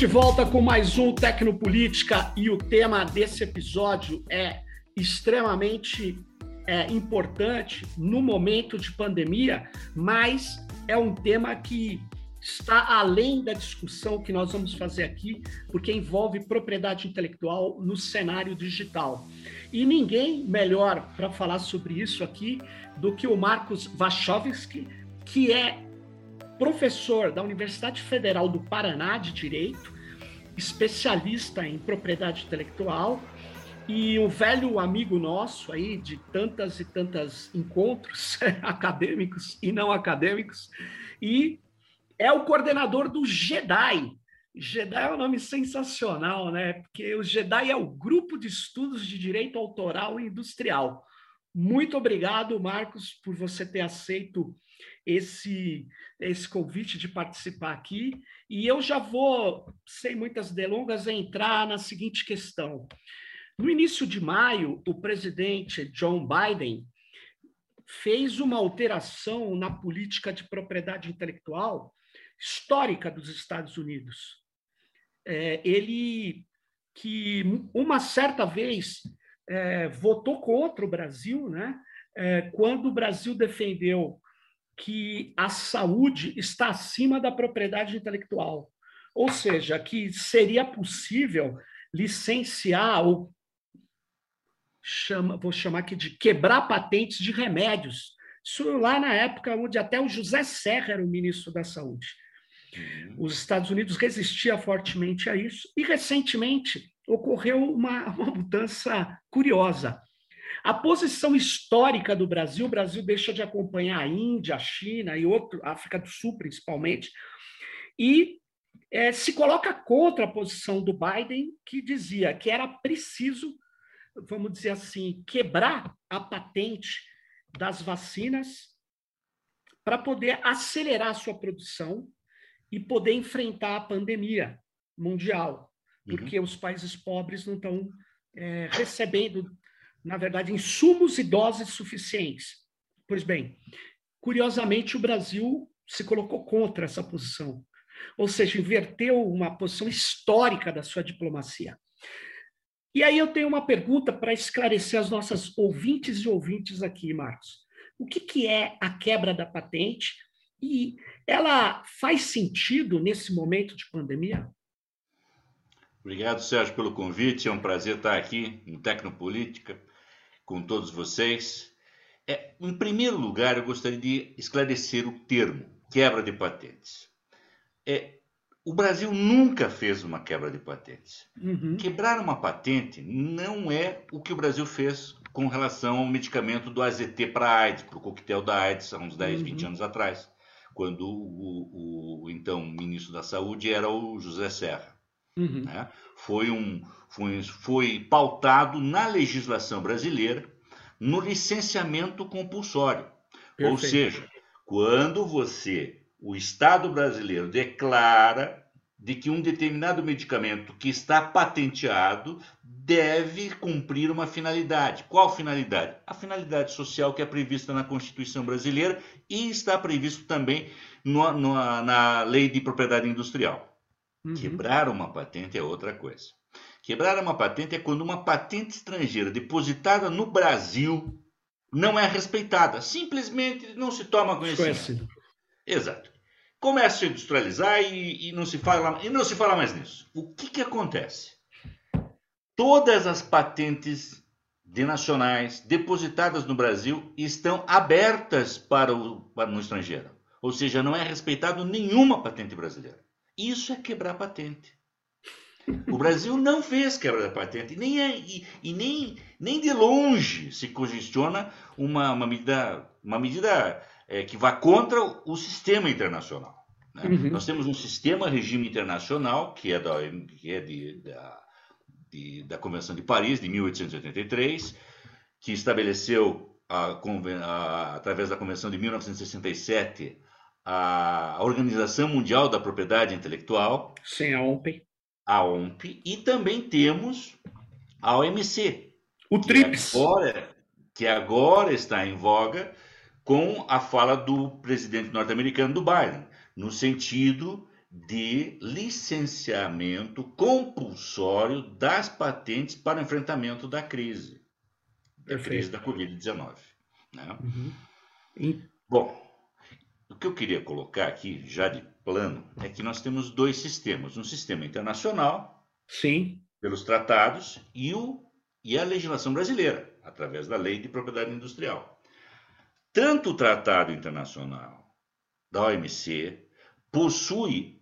de volta com mais um Tecnopolítica e o tema desse episódio é extremamente é, importante no momento de pandemia, mas é um tema que está além da discussão que nós vamos fazer aqui, porque envolve propriedade intelectual no cenário digital. E ninguém melhor para falar sobre isso aqui do que o Marcos Wachowski, que é professor da Universidade Federal do Paraná de Direito, especialista em propriedade intelectual e um velho amigo nosso aí de tantas e tantas encontros acadêmicos e não acadêmicos e é o coordenador do JEDI. JEDI é um nome sensacional, né? Porque o JEDI é o Grupo de Estudos de Direito Autoral e Industrial. Muito obrigado, Marcos, por você ter aceito esse, esse convite de participar aqui. E eu já vou, sem muitas delongas, entrar na seguinte questão. No início de maio, o presidente John Biden fez uma alteração na política de propriedade intelectual histórica dos Estados Unidos. É, ele que uma certa vez é, votou contra o Brasil, né? É, quando o Brasil defendeu que a saúde está acima da propriedade intelectual. Ou seja, que seria possível licenciar ou chama, vou chamar aqui de quebrar patentes de remédios. Isso lá na época onde até o José Serra era o ministro da Saúde. Uhum. Os Estados Unidos resistia fortemente a isso e recentemente ocorreu uma, uma mudança curiosa. A posição histórica do Brasil, o Brasil deixa de acompanhar a Índia, a China e outro, a África do Sul principalmente, e é, se coloca contra a posição do Biden, que dizia que era preciso, vamos dizer assim, quebrar a patente das vacinas para poder acelerar a sua produção e poder enfrentar a pandemia mundial, uhum. porque uhum. os países pobres não estão é, recebendo na verdade, insumos e doses suficientes. Pois bem, curiosamente, o Brasil se colocou contra essa posição, ou seja, inverteu uma posição histórica da sua diplomacia. E aí eu tenho uma pergunta para esclarecer as nossas ouvintes e ouvintes aqui, Marcos. O que, que é a quebra da patente e ela faz sentido nesse momento de pandemia? Obrigado, Sérgio, pelo convite. É um prazer estar aqui no Tecnopolítica com todos vocês. É, em primeiro lugar, eu gostaria de esclarecer o termo quebra de patentes. É, o Brasil nunca fez uma quebra de patentes. Uhum. Quebrar uma patente não é o que o Brasil fez com relação ao medicamento do AZT para AIDS, para o coquetel da AIDS, há uns 10, uhum. 20 anos atrás, quando o, o, o, então ministro da Saúde era o José Serra. Uhum. Né? Foi, um, foi, foi pautado na legislação brasileira no licenciamento compulsório. Perfeito. Ou seja, quando você, o Estado brasileiro, declara de que um determinado medicamento que está patenteado deve cumprir uma finalidade. Qual finalidade? A finalidade social que é prevista na Constituição brasileira e está previsto também no, no, na Lei de Propriedade Industrial. Uhum. Quebrar uma patente é outra coisa. Quebrar uma patente é quando uma patente estrangeira depositada no Brasil não é respeitada. Simplesmente não se toma conhecimento. Exato. Começa a industrializar e, e, não se fala, e não se fala mais nisso. O que, que acontece? Todas as patentes de nacionais depositadas no Brasil estão abertas para o, para o estrangeiro. Ou seja, não é respeitado nenhuma patente brasileira. Isso é quebrar patente. O Brasil não fez quebra da patente nem é, e, e, nem, nem de longe se cogestiona uma, uma medida, uma medida é, que vá contra o sistema internacional. Né? Uhum. Nós temos um sistema regime internacional que é, da, que é de, da, de, da Convenção de Paris de 1883, que estabeleceu a, a, através da Convenção de 1967 a Organização Mundial da Propriedade Intelectual. Sim, a OMP. A OMP. E também temos a OMC. O TRIPS. Agora, que agora está em voga com a fala do presidente norte-americano do Biden, no sentido de licenciamento compulsório das patentes para o enfrentamento da crise, da Perfeito. crise da Covid-19. Né? Uhum. Bom, que eu queria colocar aqui, já de plano, é que nós temos dois sistemas: um sistema internacional, sim, pelos tratados, e, o, e a legislação brasileira, através da lei de propriedade industrial. Tanto o tratado internacional da OMC possui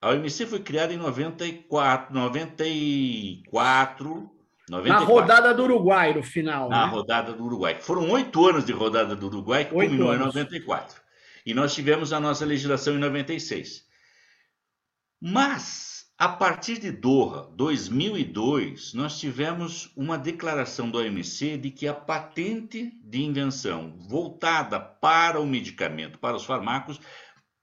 a OMC foi criada em 94, 94, 94 Na rodada do Uruguai, no final. Na né? rodada do Uruguai. Foram oito anos de rodada do Uruguai, que culminou em 94. E nós tivemos a nossa legislação em 96. Mas, a partir de Doha, 2002, nós tivemos uma declaração do OMC de que a patente de invenção voltada para o medicamento, para os fármacos,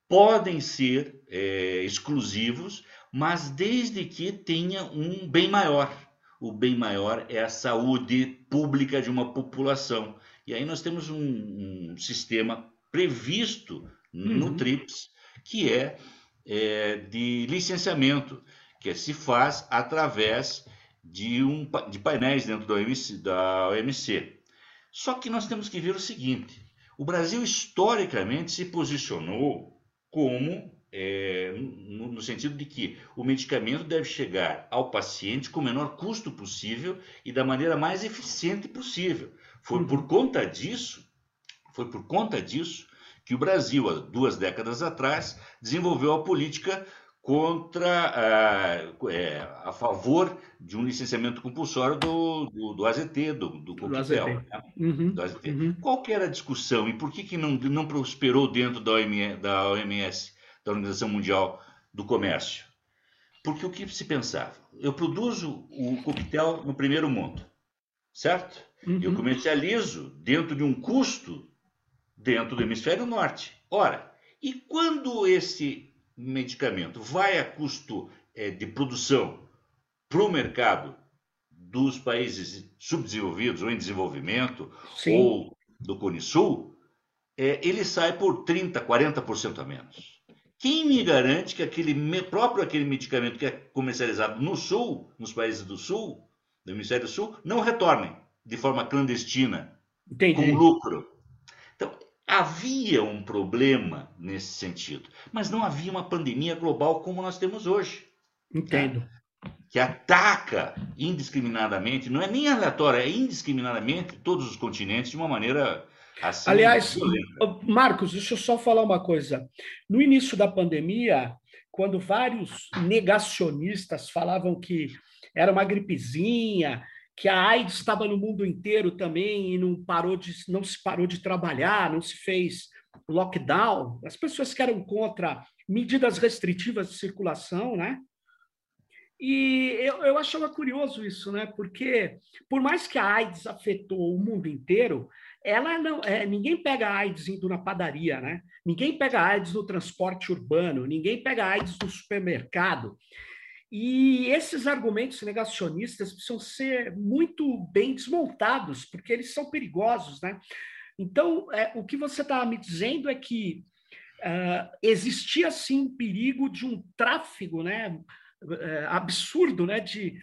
podem ser é, exclusivos, mas desde que tenha um bem maior. O bem maior é a saúde pública de uma população. E aí nós temos um, um sistema previsto no uhum. TRIPS, que é, é, de licenciamento, que se faz através de, um, de painéis dentro da OMC, da OMC. Só que nós temos que ver o seguinte: o Brasil historicamente se posicionou como é, no, no, sentido de que o medicamento deve chegar ao paciente com o menor custo possível e da maneira mais eficiente possível. Foi uhum. por conta disso, foi por conta disso que o Brasil, há duas décadas atrás, desenvolveu a política contra a, é, a favor de um licenciamento compulsório do, do, do AZT, do, do coquetel. Né? Uhum, do AZT. Uhum. Qual que era a discussão e por que, que não, não prosperou dentro da OMS, da OMS, da Organização Mundial do Comércio? Porque o que se pensava? Eu produzo o coquetel no primeiro mundo, certo? Uhum. Eu comercializo dentro de um custo dentro do hemisfério norte. Ora, e quando esse medicamento vai a custo é, de produção para o mercado dos países subdesenvolvidos ou em desenvolvimento Sim. ou do Cone Sul, é, ele sai por 30%, 40% a menos. Quem me garante que aquele próprio aquele medicamento que é comercializado no Sul, nos países do Sul, do Hemisfério Sul, não retorne de forma clandestina, Entendi. com lucro? Havia um problema nesse sentido, mas não havia uma pandemia global como nós temos hoje. Entendo. Tá? Que ataca indiscriminadamente, não é nem aleatória, é indiscriminadamente todos os continentes de uma maneira assim. Aliás. Marcos, deixa eu só falar uma coisa. No início da pandemia, quando vários negacionistas falavam que era uma gripezinha, que a AIDS estava no mundo inteiro também e não parou de não se parou de trabalhar, não se fez lockdown. As pessoas que eram contra medidas restritivas de circulação, né? E eu, eu achava curioso isso, né? Porque por mais que a AIDS afetou o mundo inteiro, ela não, é, ninguém pega AIDS indo na padaria, né? Ninguém pega AIDS no transporte urbano, ninguém pega AIDS no supermercado. E esses argumentos negacionistas precisam ser muito bem desmontados, porque eles são perigosos, né? Então, é, o que você está me dizendo é que uh, existia sim um perigo de um tráfego, né, uh, absurdo, né, de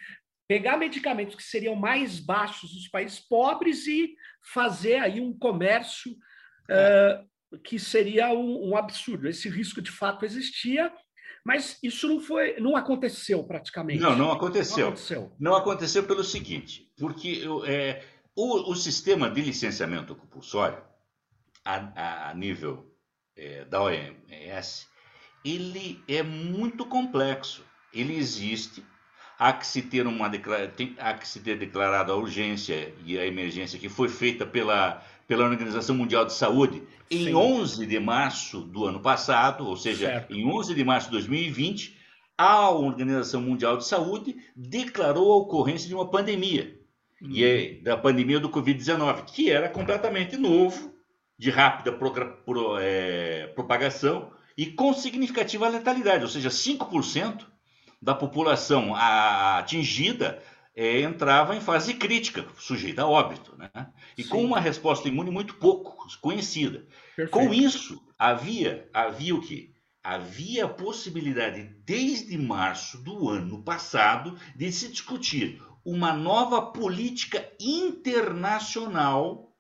pegar medicamentos que seriam mais baixos nos países pobres e fazer aí um comércio uh, que seria um, um absurdo. Esse risco de fato existia mas isso não foi, não aconteceu praticamente. Não, não aconteceu. Não aconteceu, não aconteceu pelo seguinte, porque é, o, o, sistema de licenciamento compulsório a, a nível é, da OMS, ele é muito complexo. Ele existe, há que se ter uma tem, há que se ter declarado a urgência e a emergência que foi feita pela pela Organização Mundial de Saúde em Sim. 11 de março do ano passado, ou seja, certo. em 11 de março de 2020, a Organização Mundial de Saúde declarou a ocorrência de uma pandemia, hum. e é da pandemia do Covid-19, que era completamente novo, de rápida pro, pro, é, propagação e com significativa letalidade, ou seja, 5% da população atingida é, entrava em fase crítica, sujeita a óbito, né? E Sim. com uma resposta imune muito pouco conhecida. Perfeito. Com isso, havia, havia o que? havia a possibilidade, desde março do ano passado, de se discutir uma nova política internacional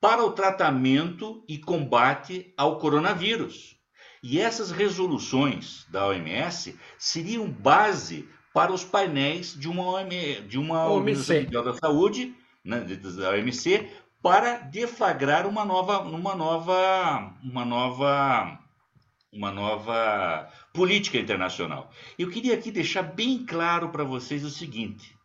para o tratamento e combate ao coronavírus. E essas resoluções da OMS seriam base para os painéis de uma, OMS, de uma Organização Mundial da Saúde, né, da OMC, para deflagrar uma nova, uma nova, uma nova, uma nova política internacional. Eu queria aqui deixar bem claro para vocês o seguinte: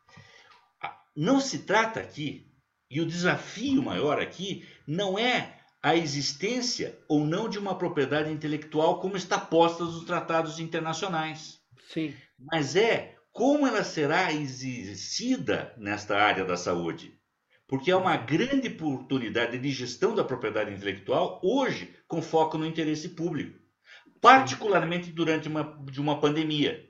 não se trata aqui, e o desafio maior aqui não é a existência ou não de uma propriedade intelectual como está posta nos tratados internacionais. Sim. Mas é como ela será exercida nesta área da saúde porque é uma grande oportunidade de gestão da propriedade intelectual hoje com foco no interesse público, particularmente durante uma, de uma pandemia.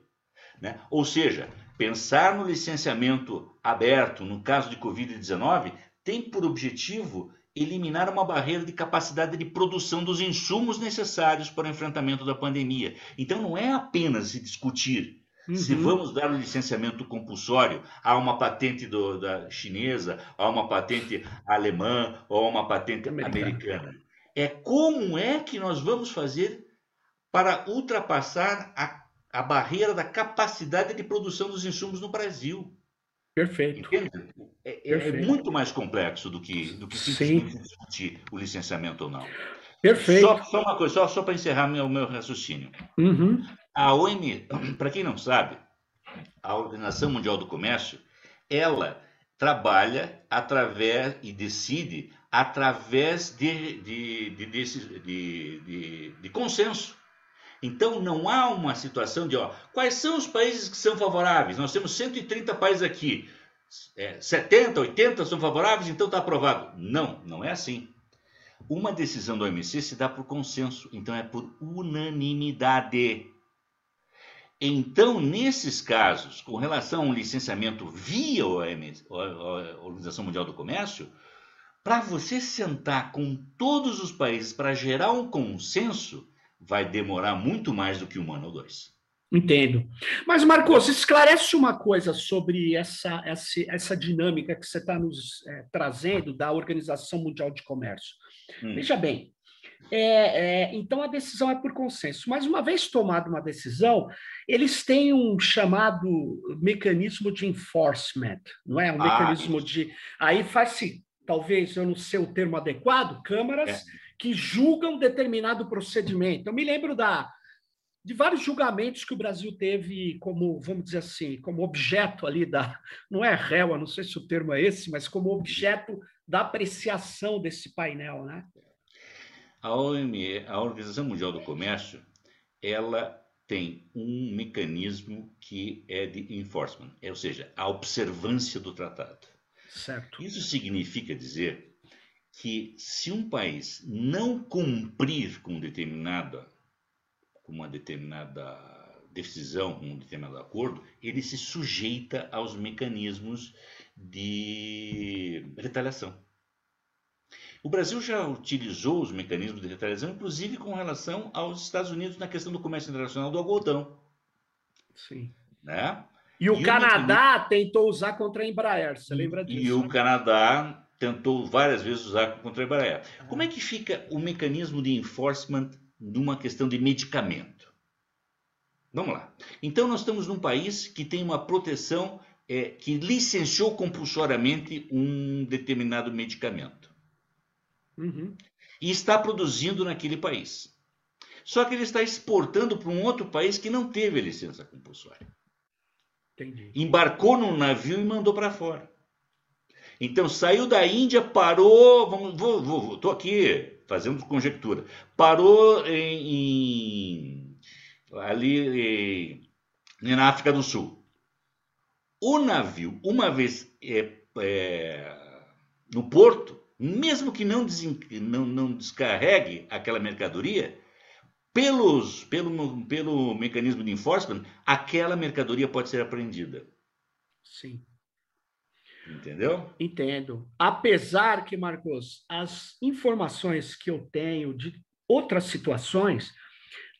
Né? Ou seja, pensar no licenciamento aberto no caso de Covid-19 tem por objetivo eliminar uma barreira de capacidade de produção dos insumos necessários para o enfrentamento da pandemia. Então, não é apenas se discutir Uhum. Se vamos dar o um licenciamento compulsório a uma patente do, da chinesa, a uma patente alemã ou a uma patente americana. americana. É como é que nós vamos fazer para ultrapassar a, a barreira da capacidade de produção dos insumos no Brasil. Perfeito. É, é, é, Perfeito. muito mais complexo do que, do que simplesmente Sim. discutir o licenciamento ou não. Perfeito. Só, só uma coisa, só, só para encerrar meu, meu raciocínio. Uhum. A OMS, para quem não sabe, a Organização Mundial do Comércio, ela trabalha através e decide através de, de, de, de consenso. Então, não há uma situação de, ó, quais são os países que são favoráveis? Nós temos 130 países aqui, é, 70, 80 são favoráveis, então está aprovado. Não, não é assim. Uma decisão do OMC se dá por consenso, então é por unanimidade. Então, nesses casos, com relação a um licenciamento via OMS, a Organização Mundial do Comércio, para você sentar com todos os países para gerar um consenso, vai demorar muito mais do que um ano ou dois. Entendo. Mas, Marcos, esclarece uma coisa sobre essa, essa, essa dinâmica que você está nos é, trazendo da Organização Mundial de Comércio. Hum. Veja bem, é, é, então a decisão é por consenso. Mas uma vez tomada uma decisão, eles têm um chamado mecanismo de enforcement, não é? Um ah, mecanismo isso. de. Aí faz-se, talvez, eu não sei o termo adequado, câmaras é. que julgam determinado procedimento. Eu me lembro da, de vários julgamentos que o Brasil teve como, vamos dizer assim, como objeto ali da. Não é réu, não sei se o termo é esse, mas como objeto da apreciação desse painel, né? A OME, a Organização Mundial do Comércio, ela tem um mecanismo que é de enforcement, é, ou seja, a observância do tratado. Certo. Isso significa dizer que se um país não cumprir com determinada com uma determinada decisão, um determinado acordo, ele se sujeita aos mecanismos de retaliação. O Brasil já utilizou os mecanismos de retaliação, inclusive com relação aos Estados Unidos na questão do comércio internacional do algodão. Sim. Né? E o e Canadá o... tentou usar contra a Embraer, você lembra disso? E o Canadá tentou várias vezes usar contra a Embraer. Ah. Como é que fica o mecanismo de enforcement numa questão de medicamento? Vamos lá. Então, nós estamos num país que tem uma proteção, é, que licenciou compulsoriamente um determinado medicamento. Uhum. E está produzindo naquele país. Só que ele está exportando para um outro país que não teve licença compulsória. Entendi. Embarcou num navio e mandou para fora. Então saiu da Índia, parou, vamos, vou, vou, vou, tô aqui fazendo conjectura, parou em, em ali em, na África do Sul. O navio, uma vez é, é, no porto, mesmo que não, não, não descarregue aquela mercadoria, pelos, pelo, pelo mecanismo de enforcement, aquela mercadoria pode ser apreendida. Sim. Entendeu? Entendo. Apesar que, Marcos, as informações que eu tenho de outras situações,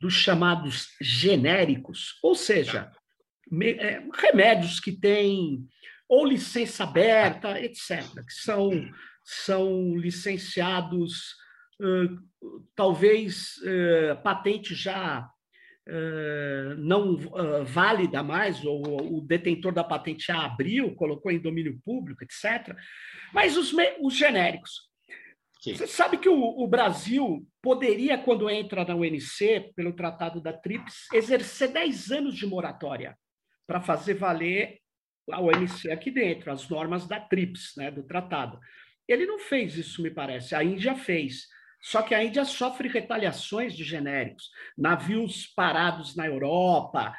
dos chamados genéricos, ou seja, me, é, remédios que têm ou licença aberta, etc., que são, são licenciados, talvez patente já não válida mais, ou o detentor da patente já abriu, colocou em domínio público, etc. Mas os, os genéricos. Sim. Você sabe que o, o, Brasil poderia, quando entra na UNC, pelo Tratado da TRIPS, exercer 10 anos de moratória para fazer valer a OMC aqui dentro, as normas da TRIPS, né, do tratado. Ele não fez isso, me parece. A Índia fez. Só que a Índia sofre retaliações de genéricos, navios parados na Europa,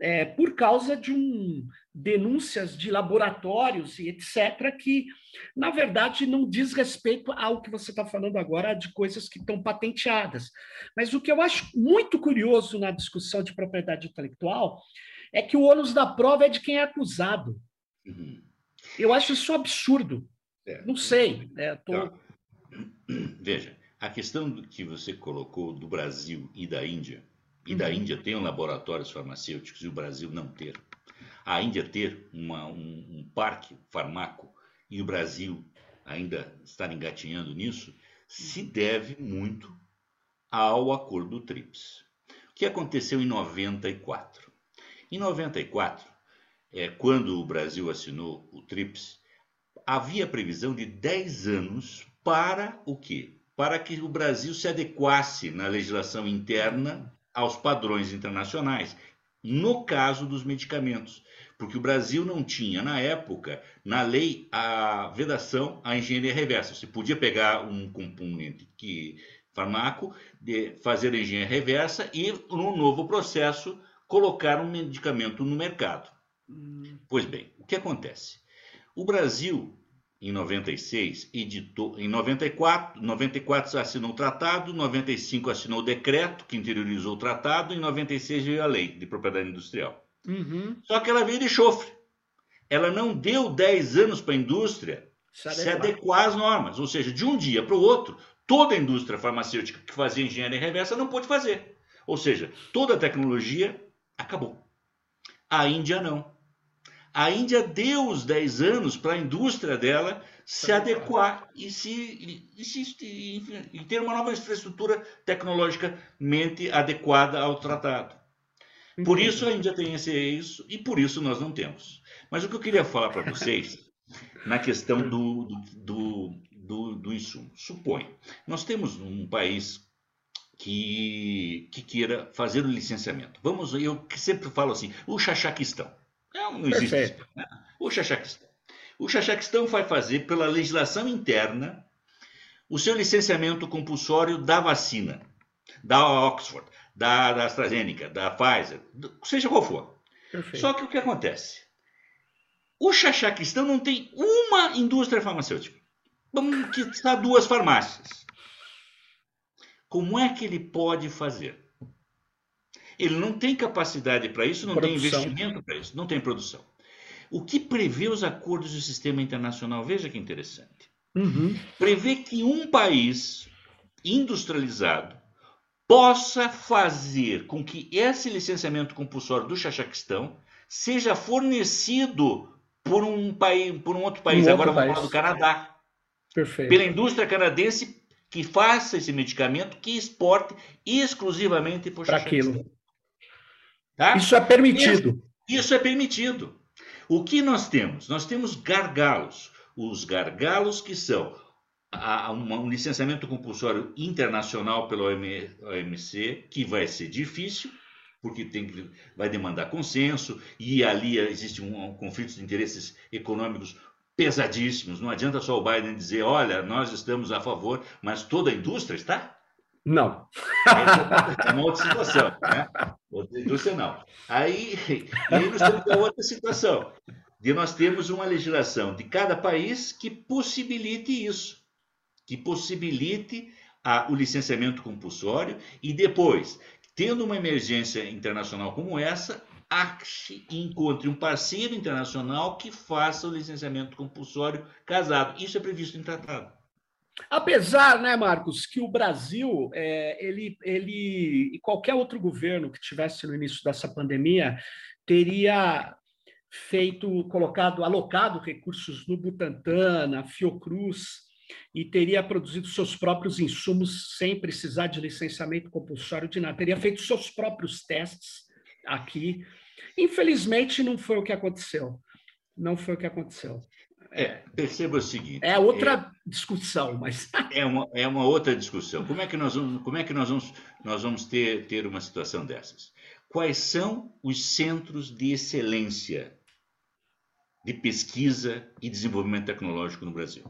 é, por causa de um, denúncias de laboratórios e etc., que, na verdade, não diz respeito ao que você está falando agora, de coisas que estão patenteadas. Mas o que eu acho muito curioso na discussão de propriedade intelectual é que o ônus da prova é de quem é acusado. Uhum. Eu acho isso absurdo. É. Não sei. É, tô... Então, veja, a questão que você colocou do Brasil e da Índia, e da uhum. Índia ter um laboratórios farmacêuticos e o Brasil não ter, a Índia ter uma, um, um parque farmaco e o Brasil ainda estar engatinhando nisso, se deve muito ao acordo TRIPS. O que aconteceu em 94? Em 94, é, quando o Brasil assinou o TRIPS, havia previsão de 10 anos para o quê? Para que o Brasil se adequasse na legislação interna aos padrões internacionais, no caso dos medicamentos porque o Brasil não tinha, na época, na lei, a vedação à engenharia reversa. Você podia pegar um componente que farmaco, de fazer a engenharia reversa e, no novo processo, colocar um medicamento no mercado. Hum. Pois bem, o que acontece? O Brasil, em 96, editou, em 94, 94 assinou o tratado, 95 assinou o decreto que interiorizou o tratado, em 96 veio a lei de propriedade industrial. Uhum. Só que ela veio de chofre. Ela não deu 10 anos para a indústria se adequar. se adequar às normas. Ou seja, de um dia para o outro, toda a indústria farmacêutica que fazia engenharia reversa não pôde fazer. Ou seja, toda a tecnologia acabou. A Índia não. A Índia deu os 10 anos para a indústria dela se adequar e, se, e, se, e ter uma nova infraestrutura tecnologicamente adequada ao tratado. Por isso a Índia tem esse isso e por isso nós não temos. Mas o que eu queria falar para vocês, na questão do, do, do, do, do insumo. Supõe, nós temos um país que, que queira fazer o licenciamento. Vamos, eu sempre falo assim, o Xaxaquistão. Não, não existe Perfeito. Né? O Xaxaquistão. O Xaxaquistão vai fazer, pela legislação interna, o seu licenciamento compulsório da vacina, da Oxford da, da AstraZeneca, da Pfizer, seja qual for. Perfeito. Só que o que acontece? O Xaxaquistão não tem uma indústria farmacêutica, que está duas farmácias. Como é que ele pode fazer? Ele não tem capacidade para isso, não produção. tem investimento para isso, não tem produção. O que prevê os acordos do sistema internacional? Veja que interessante. Uhum. Prevê que um país industrializado possa fazer com que esse licenciamento compulsório do Xaxaquistão seja fornecido por um país, por um outro país, um agora vamos falar do Canadá. Perfeito. Pela indústria canadense que faça esse medicamento, que exporte exclusivamente para aquilo. Tá? Isso é permitido. Isso, isso é permitido. O que nós temos? Nós temos gargalos. Os gargalos que são a, um licenciamento compulsório internacional pela OMC, que vai ser difícil, porque tem que, vai demandar consenso, e ali existe um, um conflito de interesses econômicos pesadíssimos. Não adianta só o Biden dizer, olha, nós estamos a favor, mas toda a indústria está? Não. É uma outra situação, né? Outra indústria não. Aí, aí nós temos a outra situação, de nós temos uma legislação de cada país que possibilite isso que possibilite a, o licenciamento compulsório e depois, tendo uma emergência internacional como essa, ache e encontre um parceiro internacional que faça o licenciamento compulsório casado. Isso é previsto em tratado. Apesar, né, Marcos, que o Brasil, é, ele, ele e qualquer outro governo que tivesse no início dessa pandemia teria feito, colocado, alocado recursos no Butantan, na Fiocruz, e teria produzido seus próprios insumos sem precisar de licenciamento compulsório de nada, teria feito seus próprios testes aqui. Infelizmente, não foi o que aconteceu. Não foi o que aconteceu. É, perceba o seguinte. É outra é, discussão, mas é uma, é uma outra discussão. Como é que nós vamos, como é que nós vamos, nós vamos ter, ter uma situação dessas? Quais são os centros de excelência de pesquisa e desenvolvimento tecnológico no Brasil?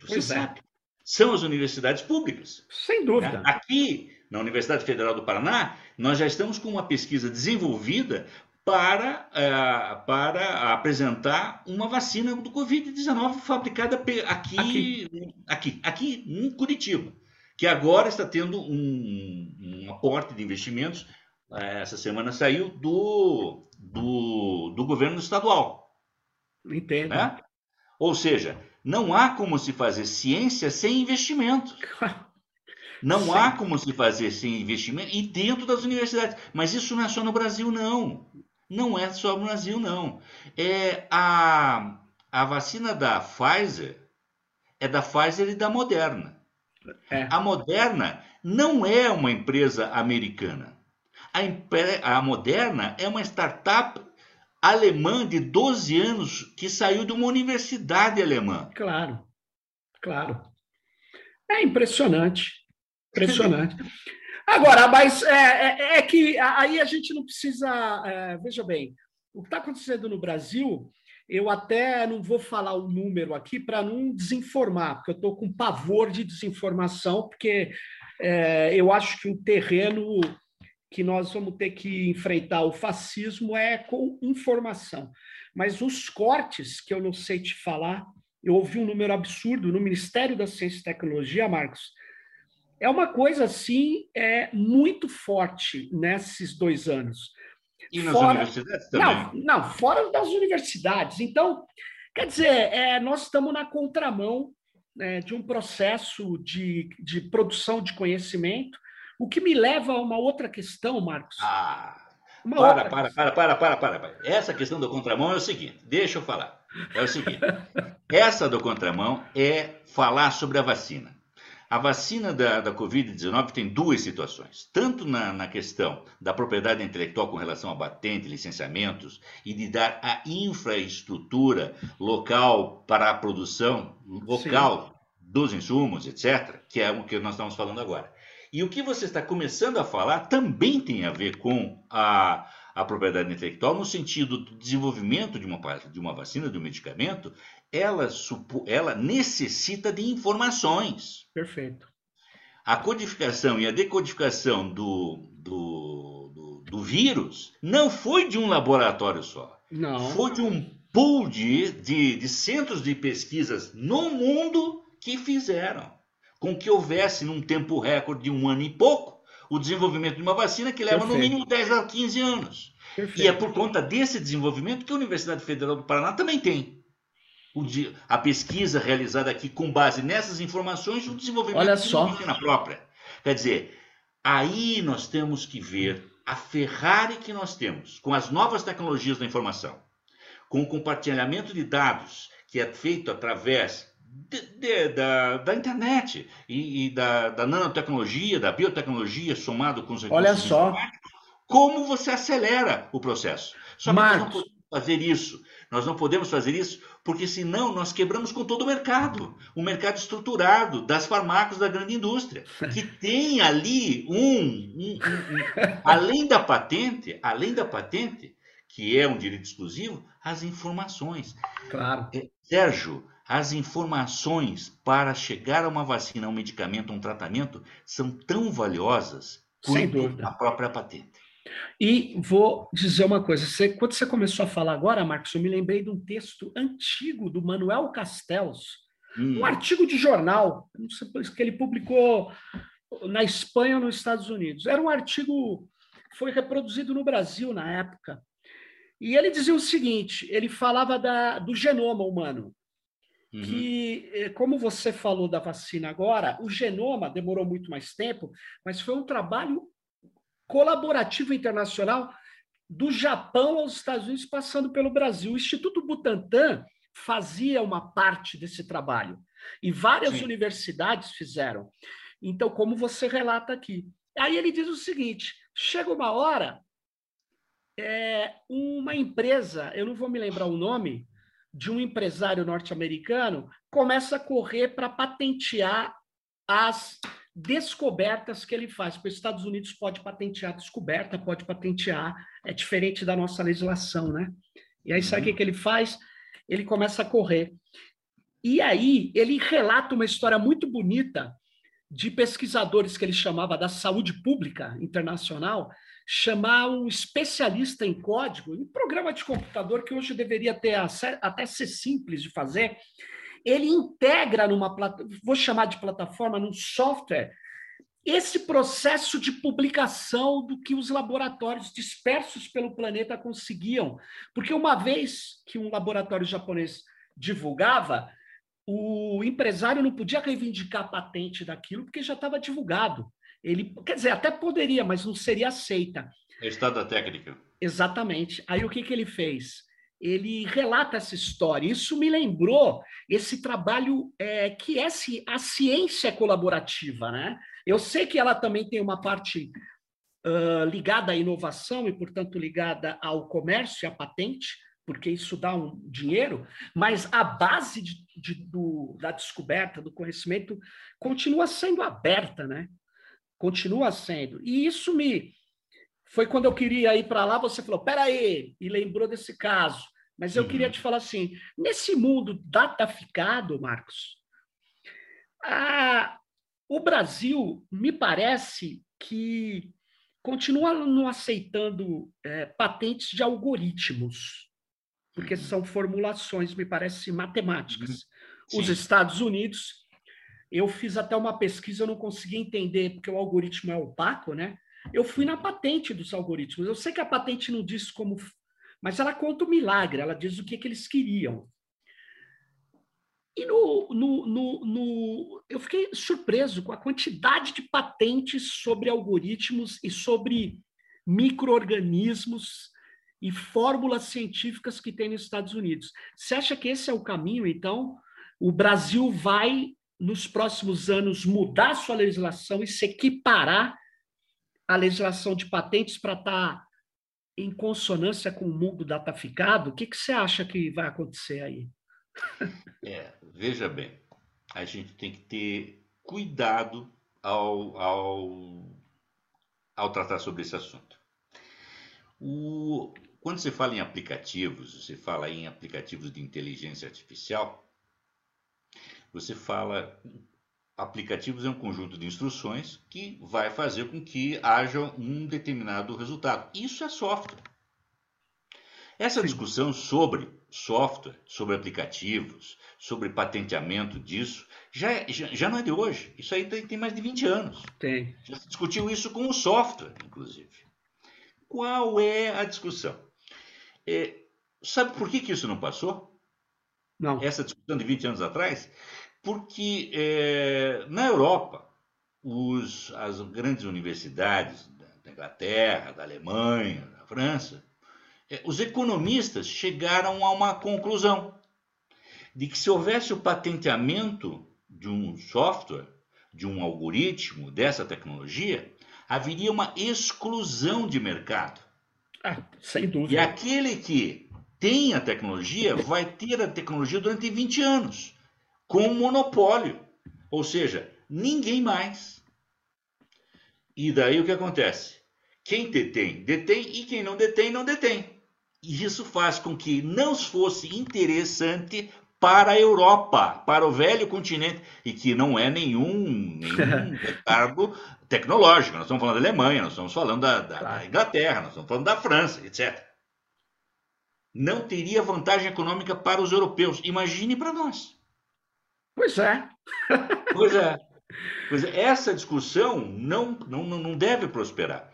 Você pois é. sabe. É. São as universidades públicas. Sem dúvida. Né? Aqui, na Universidade Federal do Paraná, nós já estamos com uma pesquisa desenvolvida para, uh, para apresentar uma vacina do Covid-19 fabricada aqui, aqui, aqui, aqui em Curitiba, que agora está tendo um, um aporte de investimentos, uh, essa semana saiu, do, do, do governo estadual. Entendo. Né? Ou seja, não há como se fazer ciência sem investimento. Não Sim. há como se fazer sem investimento e dentro das universidades. Mas isso não é só no Brasil, não. Não é só no Brasil, não. É a, a vacina da Pfizer é da Pfizer e da Moderna. É. A Moderna não é uma empresa americana. A, a Moderna é uma startup alemã de 12 anos que saiu de uma universidade alemã. Claro, claro. É impressionante. Impressionante. Agora, mas é, é, é, que aí a gente não precisa. É, veja bem, o que está acontecendo no Brasil, eu até não vou falar o número aqui para não desinformar, porque eu estou com pavor de desinformação, porque é, eu acho que o terreno que nós vamos ter que enfrentar o fascismo é com informação. Mas os cortes, que eu não sei te falar, eu ouvi um número absurdo no Ministério da Ciência e Tecnologia, Marcos, é uma coisa assim é muito forte nesses dois anos. E nas fora... universidades também? Não, não, fora das universidades. Então, quer dizer, é, nós estamos na contramão né, de um processo de, de produção de conhecimento, o que me leva a uma outra questão, Marcos. Ah, uma para, para, para, para, para, para, para. Essa questão da contramão é o seguinte, deixa eu falar. É o seguinte, essa do contramão é falar sobre a vacina. A vacina da, da Covid-19 tem duas situações, tanto na, na, questão da propriedade intelectual com relação a patente, licenciamentos e de dar a infraestrutura local para a produção local Sim. dos insumos, etc., que é o que nós estamos falando agora. E o que você está começando a falar também tem a ver com a, a propriedade intelectual, no sentido do desenvolvimento de uma, de uma vacina, de um medicamento, ela, ela necessita de informações. Perfeito. A codificação e a decodificação do, do, do, do vírus não foi de um laboratório só. Não. Foi de um pool de, de, de centros de pesquisas no mundo que fizeram com que houvesse, num tempo recorde de um ano e pouco, o desenvolvimento de uma vacina que leva Perfeito. no mínimo 10 a 15 anos. Perfeito. E é por conta desse desenvolvimento que a Universidade Federal do Paraná também tem a pesquisa realizada aqui com base nessas informações, o desenvolvimento Olha só. vacina própria. Quer dizer, aí nós temos que ver a Ferrari que nós temos com as novas tecnologias da informação, com o compartilhamento de dados que é feito através de, de, da, da, internet e, e da, da, nanotecnologia, da biotecnologia, somado com os recursos Olha só. como você acelera o processo. Só que Marcos. nós não podemos fazer isso. Nós não podemos fazer isso porque senão nós quebramos com todo o mercado, o mercado estruturado das farmácias da grande indústria, que tem ali um, um, um, um além da patente, além da patente, que é um direito exclusivo, as informações. Claro. É, Sérgio, as informações para chegar a uma vacina, a um medicamento, a um tratamento, são tão valiosas quanto a própria patente. E vou dizer uma coisa: você, quando você começou a falar agora, Marcos, eu me lembrei de um texto antigo do Manuel Castells, hum. um artigo de jornal, não sei que ele publicou na Espanha ou nos Estados Unidos. Era um artigo que foi reproduzido no Brasil na época. E ele dizia o seguinte: ele falava da, do genoma humano. uhum. que, eh, como você falou da vacina agora, o genoma demorou muito mais tempo, mas foi um trabalho colaborativo internacional do Japão aos Estados Unidos, passando pelo Brasil. O Instituto Butantan fazia uma parte desse trabalho e várias Sim. universidades fizeram. Então, como você relata aqui. Aí ele diz o seguinte: chega uma hora, é, uma empresa, eu não vou me lembrar o nome, de um empresário norte-americano, começa a correr para patentear as descobertas que ele faz. Porque os Estados Unidos pode patentear descoberta, pode patentear, é diferente da nossa legislação, né? E aí, sabe o uhum. que, que ele faz? Ele começa a correr. E aí, ele relata uma história muito bonita de pesquisadores que ele chamava da saúde pública internacional, chamar um especialista em código, um programa de computador que hoje deveria ter até ser simples de fazer, ele integra numa vou chamar de plataforma, num software, esse processo de publicação do que os laboratórios dispersos pelo planeta conseguiam. Porque uma vez que um laboratório japonês divulgava, o empresário não podia reivindicar a patente daquilo porque já estava divulgado. Ele, quer dizer, até poderia, mas não seria aceita. Estado da técnica. Exatamente. Aí o que, que ele fez? Ele relata essa história. Isso me lembrou esse trabalho é, que é a ciência colaborativa, né? Eu sei que ela também tem uma parte uh, ligada à inovação e, portanto, ligada ao comércio e à patente, porque isso dá um dinheiro, mas a base de, de, do, da descoberta, do conhecimento, continua sendo aberta, né? Continua sendo. E isso me. Foi quando eu queria ir para lá, você falou, peraí, e lembrou desse caso. Mas eu uhum. queria te falar assim: nesse mundo dataficado, Marcos, a, o Brasil, me parece que continua não aceitando é, patentes de algoritmos porque uhum. são formulações, me parece, matemáticas. Uhum. Os Estados Unidos, eu fiz até uma pesquisa, eu não consegui entender, porque o algoritmo é opaco, né? Eu fui na patente dos algoritmos. Eu sei que a patente não diz como, mas ela conta o milagre, ela diz o que, que eles queriam. E no, no, no, no, eu fiquei surpreso com a quantidade de patentes sobre algoritmos e sobre microorganismos e fórmulas científicas que tem nos Estados Unidos. Você acha que esse é o caminho, então? O Brasil vai, nos próximos anos, mudar sua legislação e se equiparar à legislação de patentes para estar tá em consonância com o mundo dataficado? O que, que você acha que vai acontecer aí? É, veja bem, a gente tem que ter cuidado ao, ao, ao tratar sobre esse assunto. O, quando você fala em aplicativos, você fala em aplicativos de inteligência artificial, você fala aplicativos é um conjunto de instruções que vai fazer com que haja um determinado resultado. Isso é software. Essa discussão sobre software, sobre aplicativos, sobre patenteamento disso, já, é, já, já, não é de hoje. Isso aí tem, tem mais de 20 anos. Tem. Já se discutiu isso com o software, inclusive. Qual é a discussão? É, sabe por que, que isso não passou? Não. Essa discussão de 20 anos atrás? Porque é, na Europa, os, as grandes universidades da Inglaterra, da Alemanha, da França, é, os economistas chegaram a uma conclusão de que se houvesse o patenteamento de um software, de um algoritmo dessa tecnologia, haveria uma exclusão de mercado. Ah, sem dúvida. E aquele que tem a tecnologia vai ter a tecnologia durante 20 anos, com um monopólio. Ou seja, ninguém mais. E daí o que acontece? Quem detém, detém, e quem não detém, não detém. E isso faz com que não fosse interessante para a Europa, para o velho continente, e que não é nenhum, nenhum retardo tecnológico. Nós estamos falando da Alemanha, nós estamos falando da, da, da Inglaterra, nós estamos falando da França, etc. Não teria vantagem econômica para os europeus. Imagine para nós. Pois é. pois é. Pois é. Essa discussão não, não, não deve prosperar.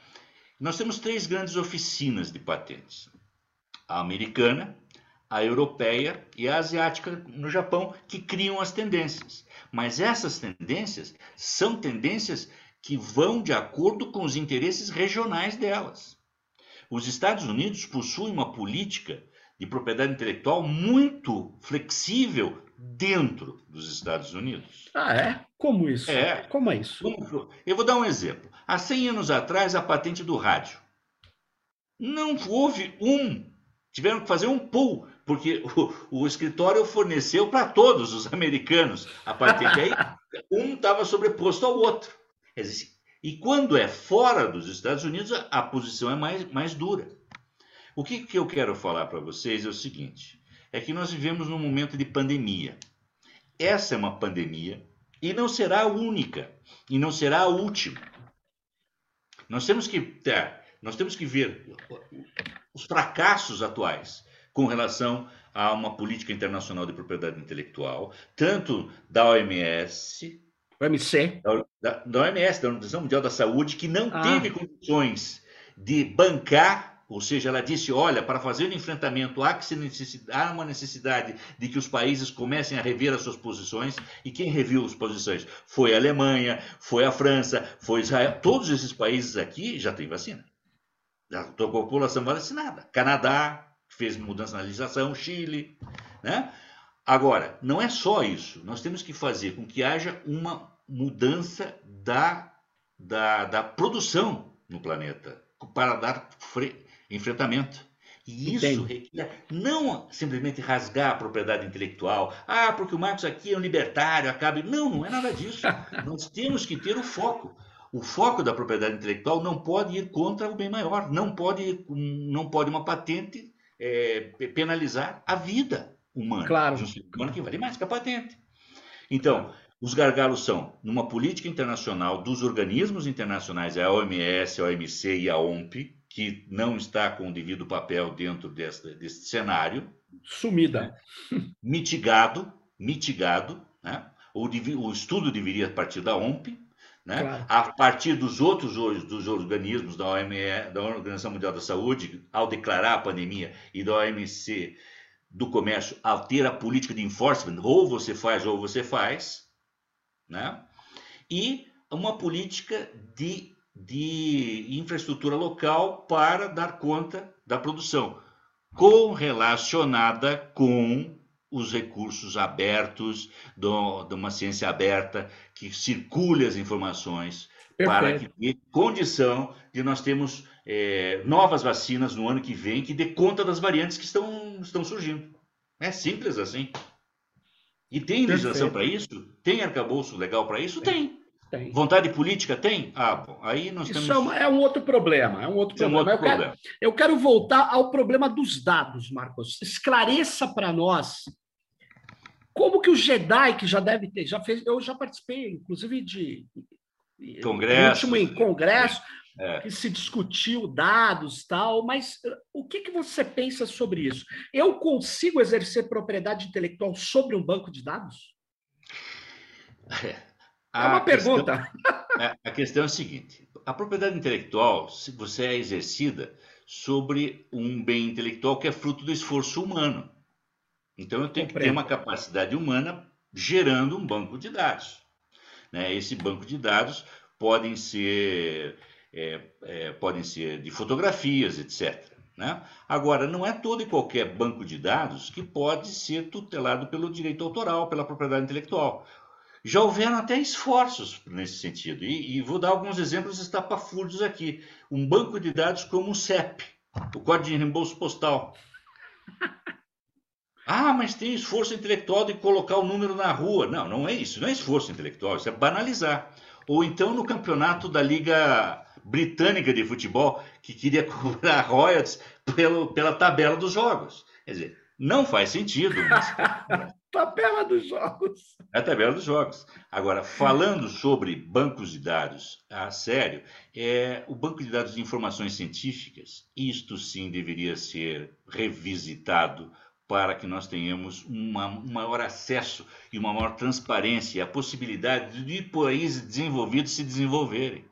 Nós temos três grandes oficinas de patentes: a americana, a europeia e a asiática no Japão, que criam as tendências. Mas essas tendências são tendências que vão de acordo com os interesses regionais delas. Os Estados Unidos possuem uma política de propriedade intelectual muito flexível dentro dos Estados Unidos. Ah, é? Como isso? É. Como é isso? Eu vou dar um exemplo. Há 100 anos atrás, a patente do rádio. Não houve um. Tiveram que fazer um pull, porque o, o escritório forneceu para todos os americanos a patente. Aí um estava sobreposto ao outro. E quando é fora dos Estados Unidos, a, a posição é mais, mais dura. O que, que eu quero falar para vocês é o seguinte: é que nós vivemos num momento de pandemia. Essa é uma pandemia e não será a única, e não será a última. Nós temos que ter, nós temos que ver os fracassos atuais com relação a uma política internacional de propriedade intelectual, tanto da OMS, OMC, da, da OMS, da Organização Mundial da Saúde, que não ah. teve condições de bancar ou seja, ela disse: olha, para fazer o enfrentamento há, há, uma necessidade de que os países comecem a rever as suas posições. E quem reviu as posições? Foi a Alemanha, foi a França, foi Israel. Todos esses países aqui já têm vacina. Já a população vacinada. Canadá fez mudança na legislação, Chile. Né? Agora, não é só isso. Nós temos que fazer com que haja uma mudança da, da, da produção no planeta para dar enfrentamento. E isso requer não simplesmente rasgar a propriedade intelectual. Ah, porque o Marcos aqui é um libertário, acabe. Não, não é nada disso. Nós temos que ter o foco. O foco da propriedade intelectual não pode ir contra o bem maior. Não pode, não pode uma patente é, penalizar a vida humana. Claro. De um ser humano que vale mais que a patente. Então, os gargalos são, numa política internacional dos organismos internacionais, a OMS, a OMC e a OMP, que não está com o devido papel dentro deste, deste cenário. Sumida. Né? Mitigado, mitigado. Né? O, o, estudo deveria partir da OMP, né? Claro. a partir dos outros dos organismos da OMS, da Organização Mundial da Saúde, ao declarar a pandemia, e da OMC do comércio, ao ter a política de enforcement, ou você faz ou você faz, né? e uma política de de infraestrutura local para dar conta da produção, correlacionada com os recursos abertos, do, de uma ciência aberta, que circule as informações, Perfeito. para que dê condição de nós termos é, novas vacinas no ano que vem que dê conta das variantes que estão, estão surgindo. É simples assim. E tem legislação para isso? Tem arcabouço legal para isso? Tem. Tem. Vontade política tem? Ah, bom, aí nós Isso temos... é, um outro problema, é um outro problema. É um outro eu, problema. Quero, eu quero voltar ao problema dos dados, Marcos. Esclareça para nós como que o Jedi, que já deve ter, já fez, eu já participei, inclusive, de congresso, último em congresso, é. que se discutiu dados tal, mas uh, o que, que você pensa sobre isso? Eu consigo exercer propriedade intelectual sobre um banco de dados? É. É uma pergunta. Questão, é, a questão é a seguinte: a propriedade intelectual, se você é exercida sobre um bem intelectual que é fruto do esforço humano. Então eu tenho Compreendo. que ter uma capacidade humana gerando um banco de dados. Né? Esse banco de dados podem ser, é, é, podem ser de fotografias, etc. Né? Agora, não é todo e qualquer banco de dados que pode ser tutelado pelo direito autoral, pela propriedade intelectual. Já houveram até esforços nesse sentido. E, e vou dar alguns exemplos estapafúrdios aqui. Um banco de dados como o CEP, o Código de Reembolso Postal. Ah, mas tem esforço intelectual de colocar o número na rua. Não, não é isso. Não é esforço intelectual, isso é banalizar. Ou então no campeonato da Liga Britânica de Futebol, que queria cobrar royalties pelo, pela tabela dos jogos. Quer dizer, não faz sentido. Mas... tabela dos jogos. É a tabela dos jogos. Agora, falando sobre bancos de dados a sério, é, o banco de dados de informações científicas, isto sim deveria ser revisitado para que nós tenhamos uma, um maior acesso e uma maior transparência, a possibilidade de países desenvolvidos se desenvolverem.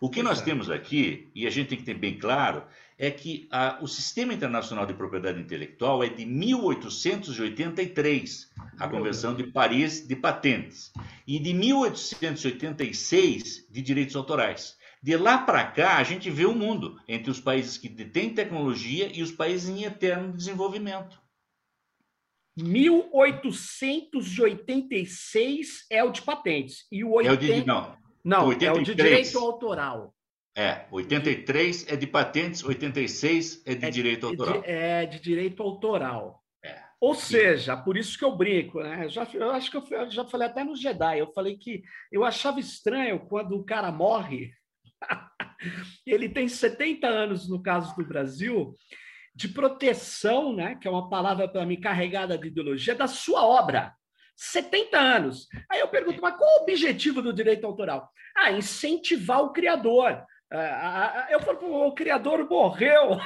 O que nós temos aqui, e a gente tem que ter bem claro, é que a, o Sistema Internacional de Propriedade Intelectual é de 1883, a Convenção de Paris de Patentes, e de 1886 de Direitos Autorais. De lá para cá, a gente vê o mundo entre os países que detêm tecnologia e os países em eterno desenvolvimento. 1886 é o de patentes. E o 80... é o de, não, não 83. é o de direito autoral. É, 83 é de patentes, 86 é de é direito autoral. De, é de direito autoral. É. Ou seja, por isso que eu brinco, né? Eu, já, eu acho que eu, eu já falei até no Jedi, eu falei que eu achava estranho quando o cara morre, ele tem 70 anos, no caso do Brasil, de proteção, né? que é uma palavra para mim carregada de ideologia, da sua obra. 70 anos. Aí eu pergunto, mas qual o objetivo do direito autoral? Ah, incentivar o criador. É, eu falo, o criador morreu.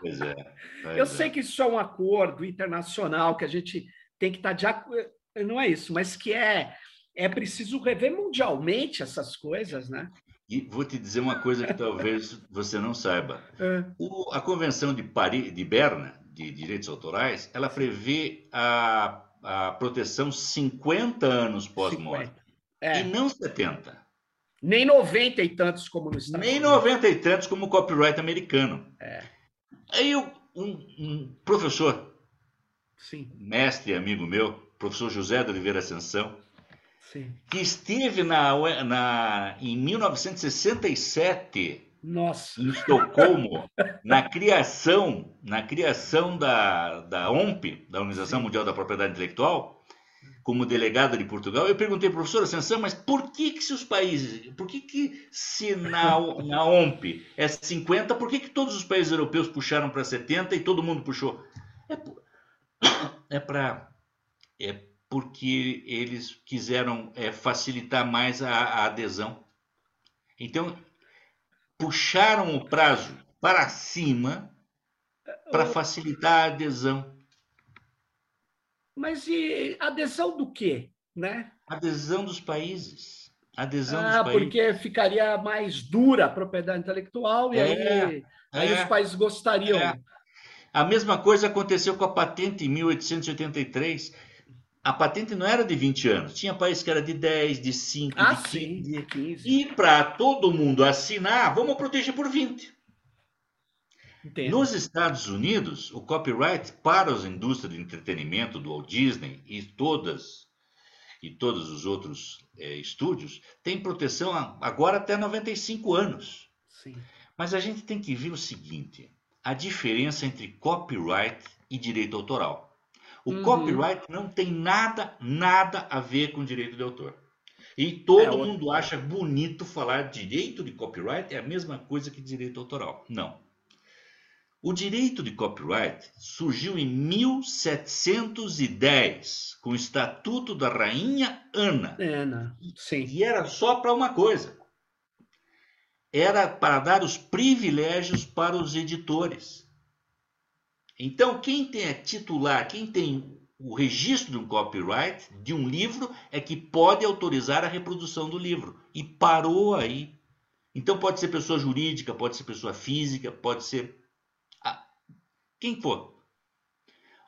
Pois é. Pois eu é. sei que isso é um acordo internacional que a gente tem que estar tá de acordo. Não é isso, mas que é, é preciso rever mundialmente essas coisas, né? E vou te dizer uma coisa que talvez você não saiba. É. O, a Convenção de, Paris, de Berna, de Direitos Autorais, ela prevê a, a proteção 50 anos pós-morte. É. E não 70. Nem 90 e tantos como no Estados Nem 90 e tantos como o copyright americano. É. Aí um, um professor, Sim. mestre amigo meu, professor José de Oliveira Ascensão, Sim. que esteve na, na, em 1967 Nossa. em Estocolmo na criação, na criação da, da OMP, da Organização Sim. Mundial da Propriedade Intelectual, como delegada de Portugal, eu perguntei, professor Ascensão, mas por que, que se os países, por que, que se na, na OMP é 50, por que, que todos os países europeus puxaram para 70 e todo mundo puxou? É, é para. É porque eles quiseram é, facilitar mais a, a adesão. Então, puxaram o prazo para cima para facilitar a adesão. Mas e adesão do quê? Né? Adesão dos países. Adesão ah, dos países. porque ficaria mais dura a propriedade intelectual e é, aí, é, aí os países gostariam. É. A mesma coisa aconteceu com a patente em 1883. A patente não era de 20 anos, tinha países que era de 10, de 5, ah, de 15. Sim, de 15. E para todo mundo assinar, vamos proteger por 20. Entendo. Nos Estados Unidos, o copyright para as indústrias de entretenimento do Walt Disney e todas e todos os outros é, estúdios tem proteção agora até 95 anos. Sim. Mas a gente tem que ver o seguinte: a diferença entre copyright e direito autoral. O uhum. copyright não tem nada, nada a ver com direito de autor. E todo é, mundo acha bonito falar direito de copyright é a mesma coisa que direito autoral. Não. O direito de copyright surgiu em 1710, com o Estatuto da Rainha Ana. Ana, sim. E era só para uma coisa. Era para dar os privilégios para os editores. Então, quem tem é titular, quem tem o registro de um copyright de um livro é que pode autorizar a reprodução do livro. E parou aí. Então pode ser pessoa jurídica, pode ser pessoa física, pode ser quem for.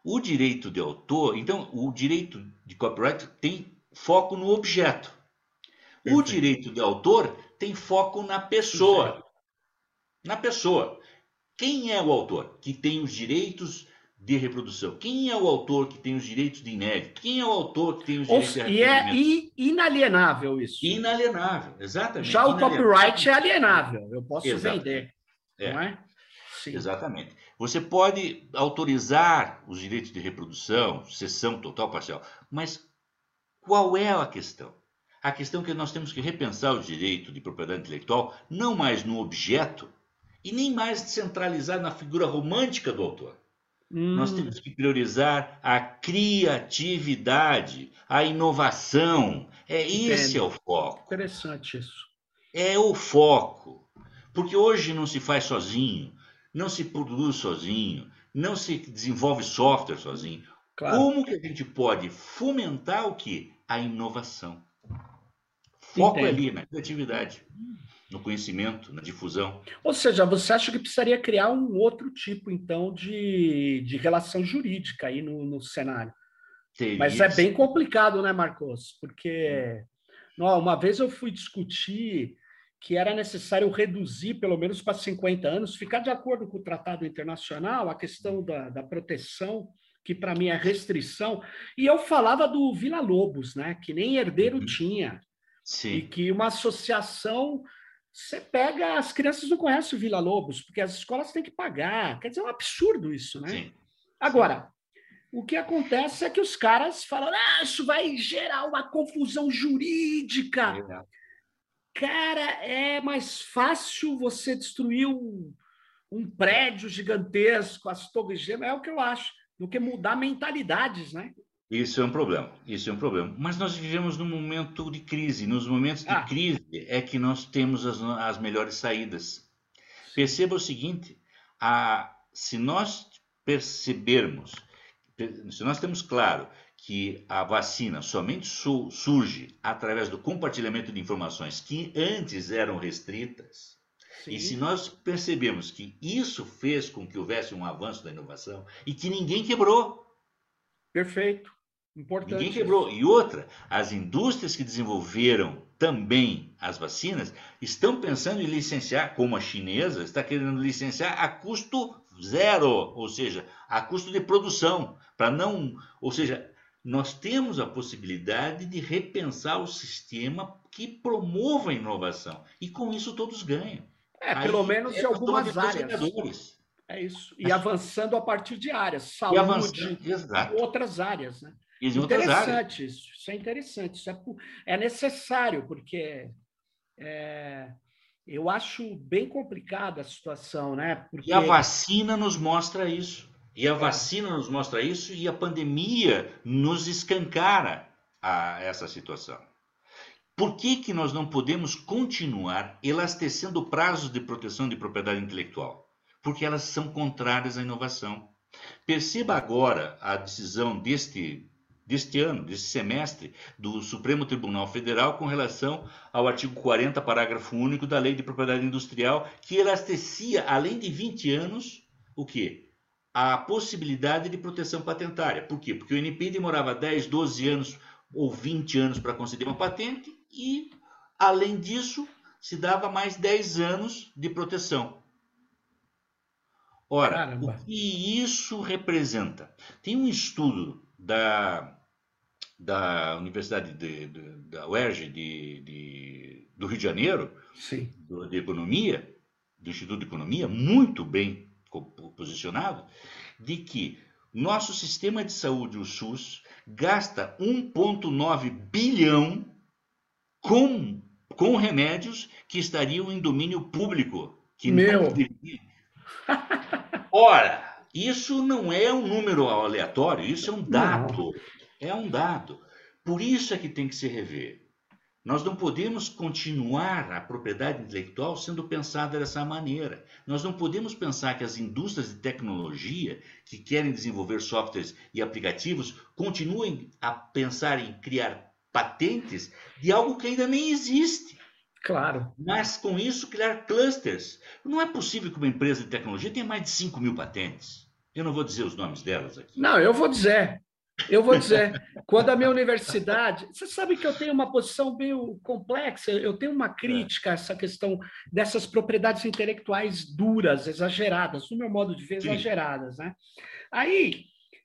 O direito de autor, então, o direito de copyright tem foco no objeto. Perfeito. O direito de autor tem foco na pessoa. Na pessoa. Quem é o autor que tem os direitos de reprodução? Quem é o autor que tem os direitos de inédito? Quem é o autor que tem os direitos de E é inalienável isso. Inalienável, exatamente. Já o copyright é alienável. Eu posso exatamente. vender. É. Não é? Sim. Exatamente. Você pode autorizar os direitos de reprodução, cessão total, parcial, mas qual é a questão? A questão é que nós temos que repensar o direito de propriedade intelectual não mais no objeto e nem mais centralizar na figura romântica do autor. Hum. Nós temos que priorizar a criatividade, a inovação. É esse é o foco. Interessante isso. É o foco. Porque hoje não se faz sozinho não se produz sozinho, não se desenvolve software sozinho. Claro. Como que a gente pode fomentar o que? A inovação. Foco Entendo. ali na criatividade. no conhecimento, na difusão. Ou seja, você acha que precisaria criar um outro tipo, então, de, de relação jurídica aí no, no cenário? Teria Mas é bem complicado, né, Marcos? Porque não, uma vez eu fui discutir que era necessário reduzir, pelo menos para 50 anos, ficar de acordo com o tratado internacional, a questão da, da proteção, que para mim é restrição. E eu falava do Vila Lobos, né? que nem herdeiro uhum. tinha. Sim. E que uma associação. Você pega, as crianças não conhecem o Vila Lobos, porque as escolas têm que pagar. Quer dizer, é um absurdo isso, né? Sim. Agora, o que acontece é que os caras falam: ah, isso vai gerar uma confusão jurídica. É. Cara, é mais fácil você destruir um, um prédio gigantesco, as torres gêmeas, é o que eu acho, do que mudar mentalidades, né? Isso é um problema, isso é um problema. Mas nós vivemos num momento de crise. Nos momentos de ah. crise é que nós temos as, as melhores saídas. Perceba o seguinte: a, se nós percebermos, se nós temos claro que a vacina somente su surge através do compartilhamento de informações que antes eram restritas, Sim. e se nós percebemos que isso fez com que houvesse um avanço da inovação e que ninguém quebrou. Perfeito. Importante. Ninguém quebrou. E outra, as indústrias que desenvolveram também as vacinas estão pensando em licenciar, como a chinesa está querendo licenciar a custo zero, ou seja, a custo de produção, para não, ou seja, nós temos a possibilidade de repensar o sistema que promova a inovação. E com isso todos ganham. É, Aí, pelo menos é em algumas áreas. É isso. E Mas, avançando a partir de áreas, saúde, e outras áreas, né? Interessante áreas. isso. Isso é interessante. Isso é, é necessário, porque é, eu acho bem complicada a situação, né? Porque... E a vacina nos mostra isso. E a vacina nos mostra isso e a pandemia nos escancara a essa situação. Por que, que nós não podemos continuar elastecendo prazos de proteção de propriedade intelectual? Porque elas são contrárias à inovação. Perceba agora a decisão deste, deste ano, deste semestre, do Supremo Tribunal Federal com relação ao artigo 40, parágrafo único da Lei de Propriedade Industrial, que elastecia, além de 20 anos, o quê? A possibilidade de proteção patentária. Por quê? Porque o NPI demorava 10, 12 anos ou 20 anos para conceder uma patente e, além disso, se dava mais 10 anos de proteção. Ora, Caramba. o que isso representa? Tem um estudo da, da Universidade de, de, da UERJ de, de, do Rio de Janeiro, Sim. de Economia, do Instituto de Economia, muito bem posicionado, de que nosso sistema de saúde, o SUS, gasta 1,9 bilhão com, com remédios que estariam em domínio público. Que Meu! Ora, isso não é um número aleatório, isso é um dado. Não. É um dado. Por isso é que tem que se rever. Nós não podemos continuar a propriedade intelectual sendo pensada dessa maneira. Nós não podemos pensar que as indústrias de tecnologia que querem desenvolver softwares e aplicativos continuem a pensar em criar patentes de algo que ainda nem existe. Claro. Mas com isso criar clusters. Não é possível que uma empresa de tecnologia tenha mais de 5 mil patentes. Eu não vou dizer os nomes delas aqui. Não, eu vou dizer. Eu vou dizer, quando a minha universidade. Você sabe que eu tenho uma posição meio complexa, eu tenho uma crítica a essa questão dessas propriedades intelectuais duras, exageradas, no meu modo de ver, exageradas. Né? Aí,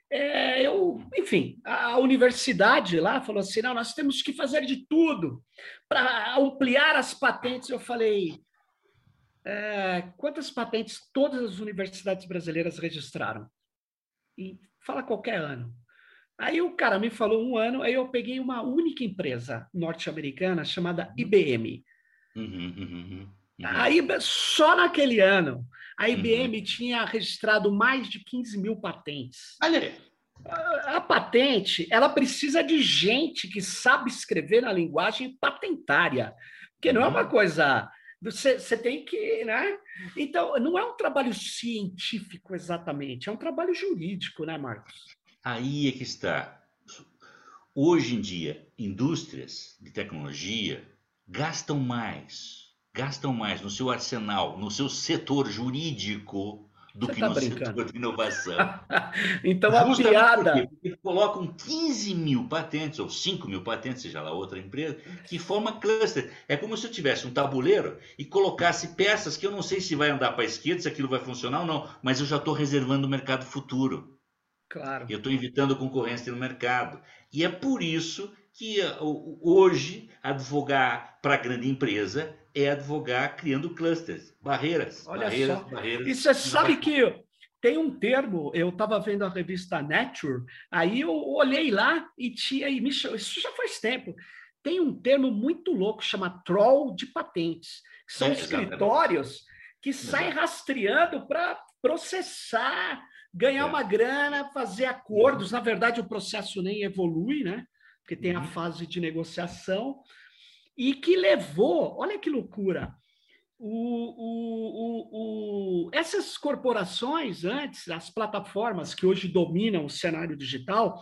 é, eu, enfim, a universidade lá falou assim: não, nós temos que fazer de tudo para ampliar as patentes. Eu falei. É, quantas patentes todas as universidades brasileiras registraram? E fala qualquer ano. Aí o cara me falou um ano, aí eu peguei uma única empresa norte-americana chamada IBM. Uhum, uhum, uhum. uhum. Aí, só naquele ano, a IBM uhum. tinha registrado mais de 15 mil patentes. Olha aí. A, a patente, ela precisa de gente que sabe escrever na linguagem patentária, porque não é uma uhum. coisa você, você, tem que, né? Então, não é um trabalho científico exatamente, é um trabalho jurídico, né, Marcos? Aí é que está. Hoje em dia, indústrias de tecnologia gastam mais gastam mais no seu arsenal, no seu setor jurídico, do Você que tá no brincando. setor de inovação. então a Justamente piada. Porque, porque colocam 15 mil patentes, ou 5 mil patentes, seja lá outra empresa, que forma cluster. É como se eu tivesse um tabuleiro e colocasse peças que eu não sei se vai andar para a esquerda, se aquilo vai funcionar ou não, mas eu já estou reservando o mercado futuro. Claro. Eu estou evitando concorrência no mercado. E é por isso que hoje advogar para grande empresa é advogar criando clusters, barreiras. Olha barreiras, só. Barreiras, e você sabe que tem um termo, eu estava vendo a revista Nature, aí eu olhei lá e tinha, e me, isso já faz tempo, tem um termo muito louco, chama troll de patentes, são é, escritórios que saem rastreando para processar, ganhar uma grana, fazer acordos. Na verdade, o processo nem evolui, né? Porque tem a uhum. fase de negociação e que levou, olha que loucura, o, o, o, essas corporações antes, as plataformas que hoje dominam o cenário digital,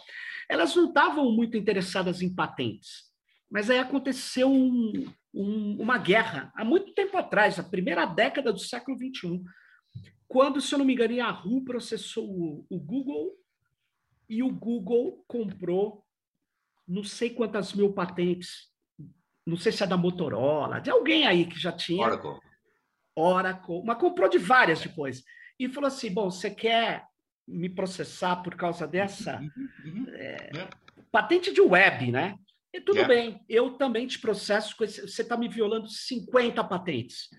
elas não estavam muito interessadas em patentes. Mas aí aconteceu um, um, uma guerra, há muito tempo atrás, a primeira década do século XXI, quando, se eu não me engano, a Yahoo processou o, o Google e o Google comprou não sei quantas mil patentes não sei se é da Motorola, de alguém aí que já tinha. Oracle. Oracle, mas comprou de várias depois. E falou assim: bom, você quer me processar por causa dessa uhum, uhum. É, yeah. patente de web, né? E tudo yeah. bem, eu também te processo, esse, você está me violando 50 patentes.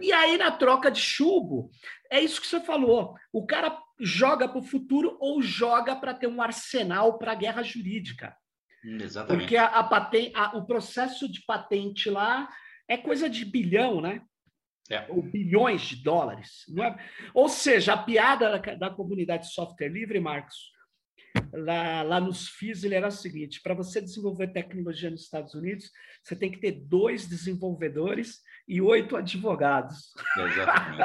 E aí, na troca de chumbo, é isso que você falou. O cara joga para o futuro ou joga para ter um arsenal para a guerra jurídica. Exatamente. Porque a, a patente, a, o processo de patente lá é coisa de bilhão, né? É. Ou bilhões de dólares. É? Ou seja, a piada da, da, comunidade software livre, Marcos, lá, lá nos FIS, ele era o seguinte: para você desenvolver tecnologia nos Estados Unidos, você tem que ter dois desenvolvedores e oito advogados. Exatamente.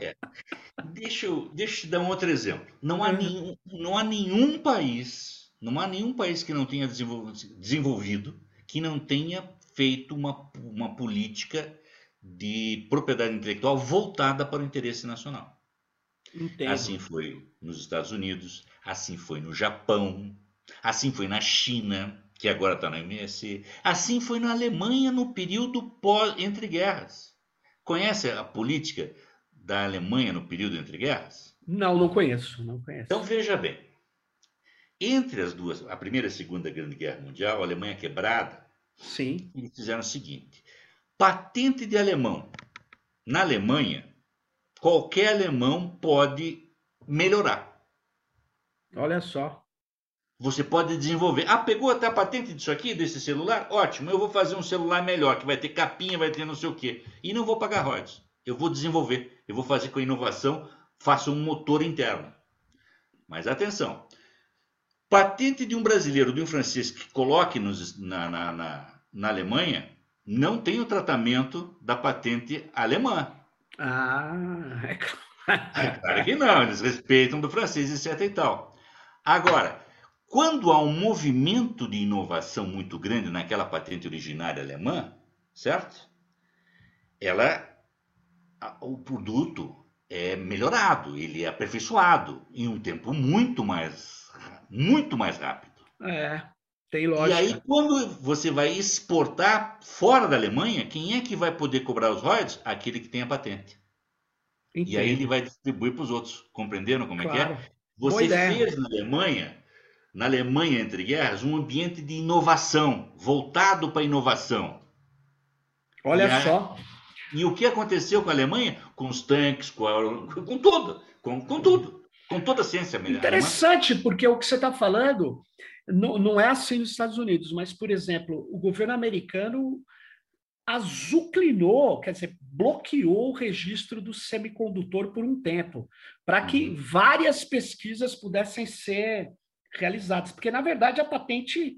é. deixa, eu, deixa eu te dar um outro exemplo. Não há, uhum. nenhum, não há nenhum país não há nenhum país que não tenha desenvolvido, que não tenha feito uma, uma política de propriedade intelectual voltada para o interesse nacional. Entendo. Assim foi nos Estados Unidos, assim foi no Japão, assim foi na China, que agora está na MSC, assim foi na Alemanha no período pós entre guerras. Conhece a política da Alemanha no período entre guerras? Não, não conheço, não conheço. Então veja bem, entre as duas, a Primeira e a Segunda Grande Guerra Mundial, a Alemanha quebrada, Sim. eles fizeram o seguinte: patente de alemão. Na Alemanha, qualquer alemão pode melhorar. Olha só. Você pode desenvolver. Ah, pegou até a patente disso aqui, desse celular? Ótimo, eu vou fazer um celular melhor, que vai ter capinha, vai ter não sei o quê. E não vou pagar royalties. Eu vou desenvolver. Eu vou fazer com inovação, faço um motor interno. Mas atenção, Patente de um brasileiro, de um francês que coloque nos, na, na, na, na Alemanha, não tem o tratamento da patente alemã. Ah, é claro. claro que não, eles respeitam do francês, etc e tal. Agora, quando há um movimento de inovação muito grande naquela patente originária alemã, certo? Ela, o produto é melhorado, ele é aperfeiçoado em um tempo muito mais muito mais rápido. É, tem lógica. E aí, quando você vai exportar fora da Alemanha, quem é que vai poder cobrar os royalties? Aquele que tem a patente. Entendo. E aí ele vai distribuir para os outros. Compreenderam como claro. é que é? Você fez na Alemanha, na Alemanha entre guerras, um ambiente de inovação, voltado para a inovação. Olha e só. E o que aconteceu com a Alemanha? Com os tanques, com, a, com tudo. Com, com tudo com toda a ciência melhor. Interessante, porque o que você está falando não, não é assim nos Estados Unidos, mas, por exemplo, o governo americano azuclinou, quer dizer, bloqueou o registro do semicondutor por um tempo, para que uhum. várias pesquisas pudessem ser realizadas, porque na verdade a patente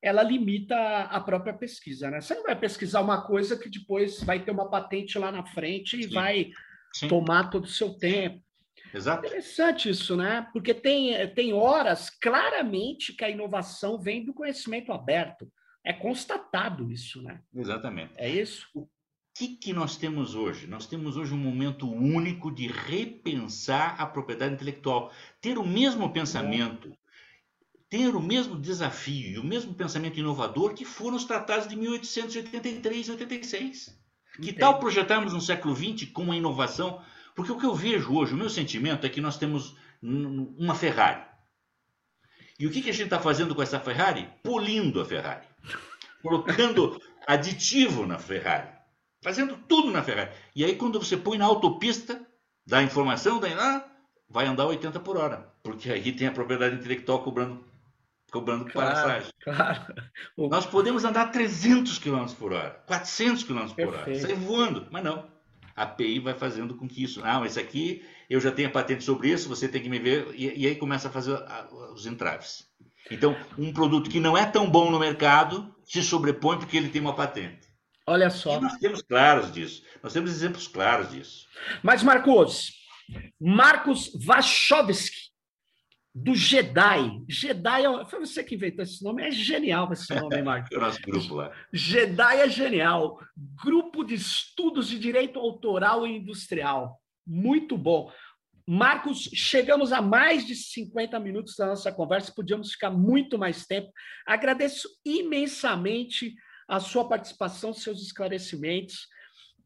ela limita a própria pesquisa, né? Você não vai pesquisar uma coisa que depois vai ter uma patente lá na frente e Sim. vai Sim. tomar todo o seu tempo. Exato. Interessante isso, né? Porque tem, tem horas claramente que a inovação vem do conhecimento aberto. É constatado isso, né? Exatamente. É isso? que, que nós temos hoje? Nós temos hoje um momento único de repensar a propriedade intelectual, ter o mesmo pensamento, ter o mesmo desafio e o mesmo pensamento inovador que foram os tratados de 1883 e 86. Que tal projetarmos no século XX com uma inovação? Porque o que eu vejo hoje, o meu sentimento é que nós temos uma Ferrari. E o que, que a gente está fazendo com essa Ferrari? Polindo a Ferrari. Colocando aditivo na Ferrari. Fazendo tudo na Ferrari. E aí, quando você põe na autopista da informação, daí, ah, vai andar 80 por hora. Porque aí tem a propriedade intelectual cobrando, cobrando claro, passagem. Claro. Nós podemos andar 300 km por hora, 400 km por hora, sair voando. Mas não. A API vai fazendo com que isso. Ah, esse aqui eu já tenho a patente sobre isso, você tem que me ver. E, e aí começa a fazer os entraves. Então, um produto que não é tão bom no mercado se sobrepõe porque ele tem uma patente. Olha só. E nós temos claros disso. Nós temos exemplos claros disso. Mas, Marcos, Marcos Wachowski, do Jedi. Jedi, é foi você que inventou esse nome, é genial esse nome, Marcos. o nosso grupo lá. Jedi é genial. Grupo de Estudos de Direito Autoral e Industrial. Muito bom. Marcos, chegamos a mais de 50 minutos da nossa conversa, podíamos ficar muito mais tempo. Agradeço imensamente a sua participação, seus esclarecimentos.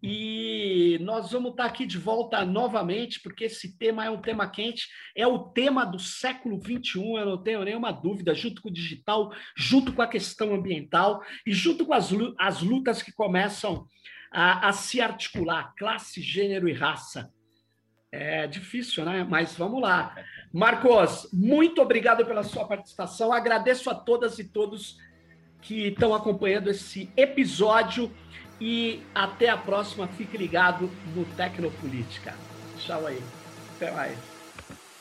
E nós vamos estar aqui de volta novamente, porque esse tema é um tema quente, é o tema do século XXI, eu não tenho nenhuma dúvida, junto com o digital, junto com a questão ambiental e junto com as, as lutas que começam a, a se articular, classe, gênero e raça. É difícil, né? Mas vamos lá. Marcos, muito obrigado pela sua participação. Agradeço a todas e todos que estão acompanhando esse episódio e até a próxima. Fique ligado no Tecnopolítica. Tchau aí. Até mais.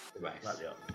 Até mais. Valeu.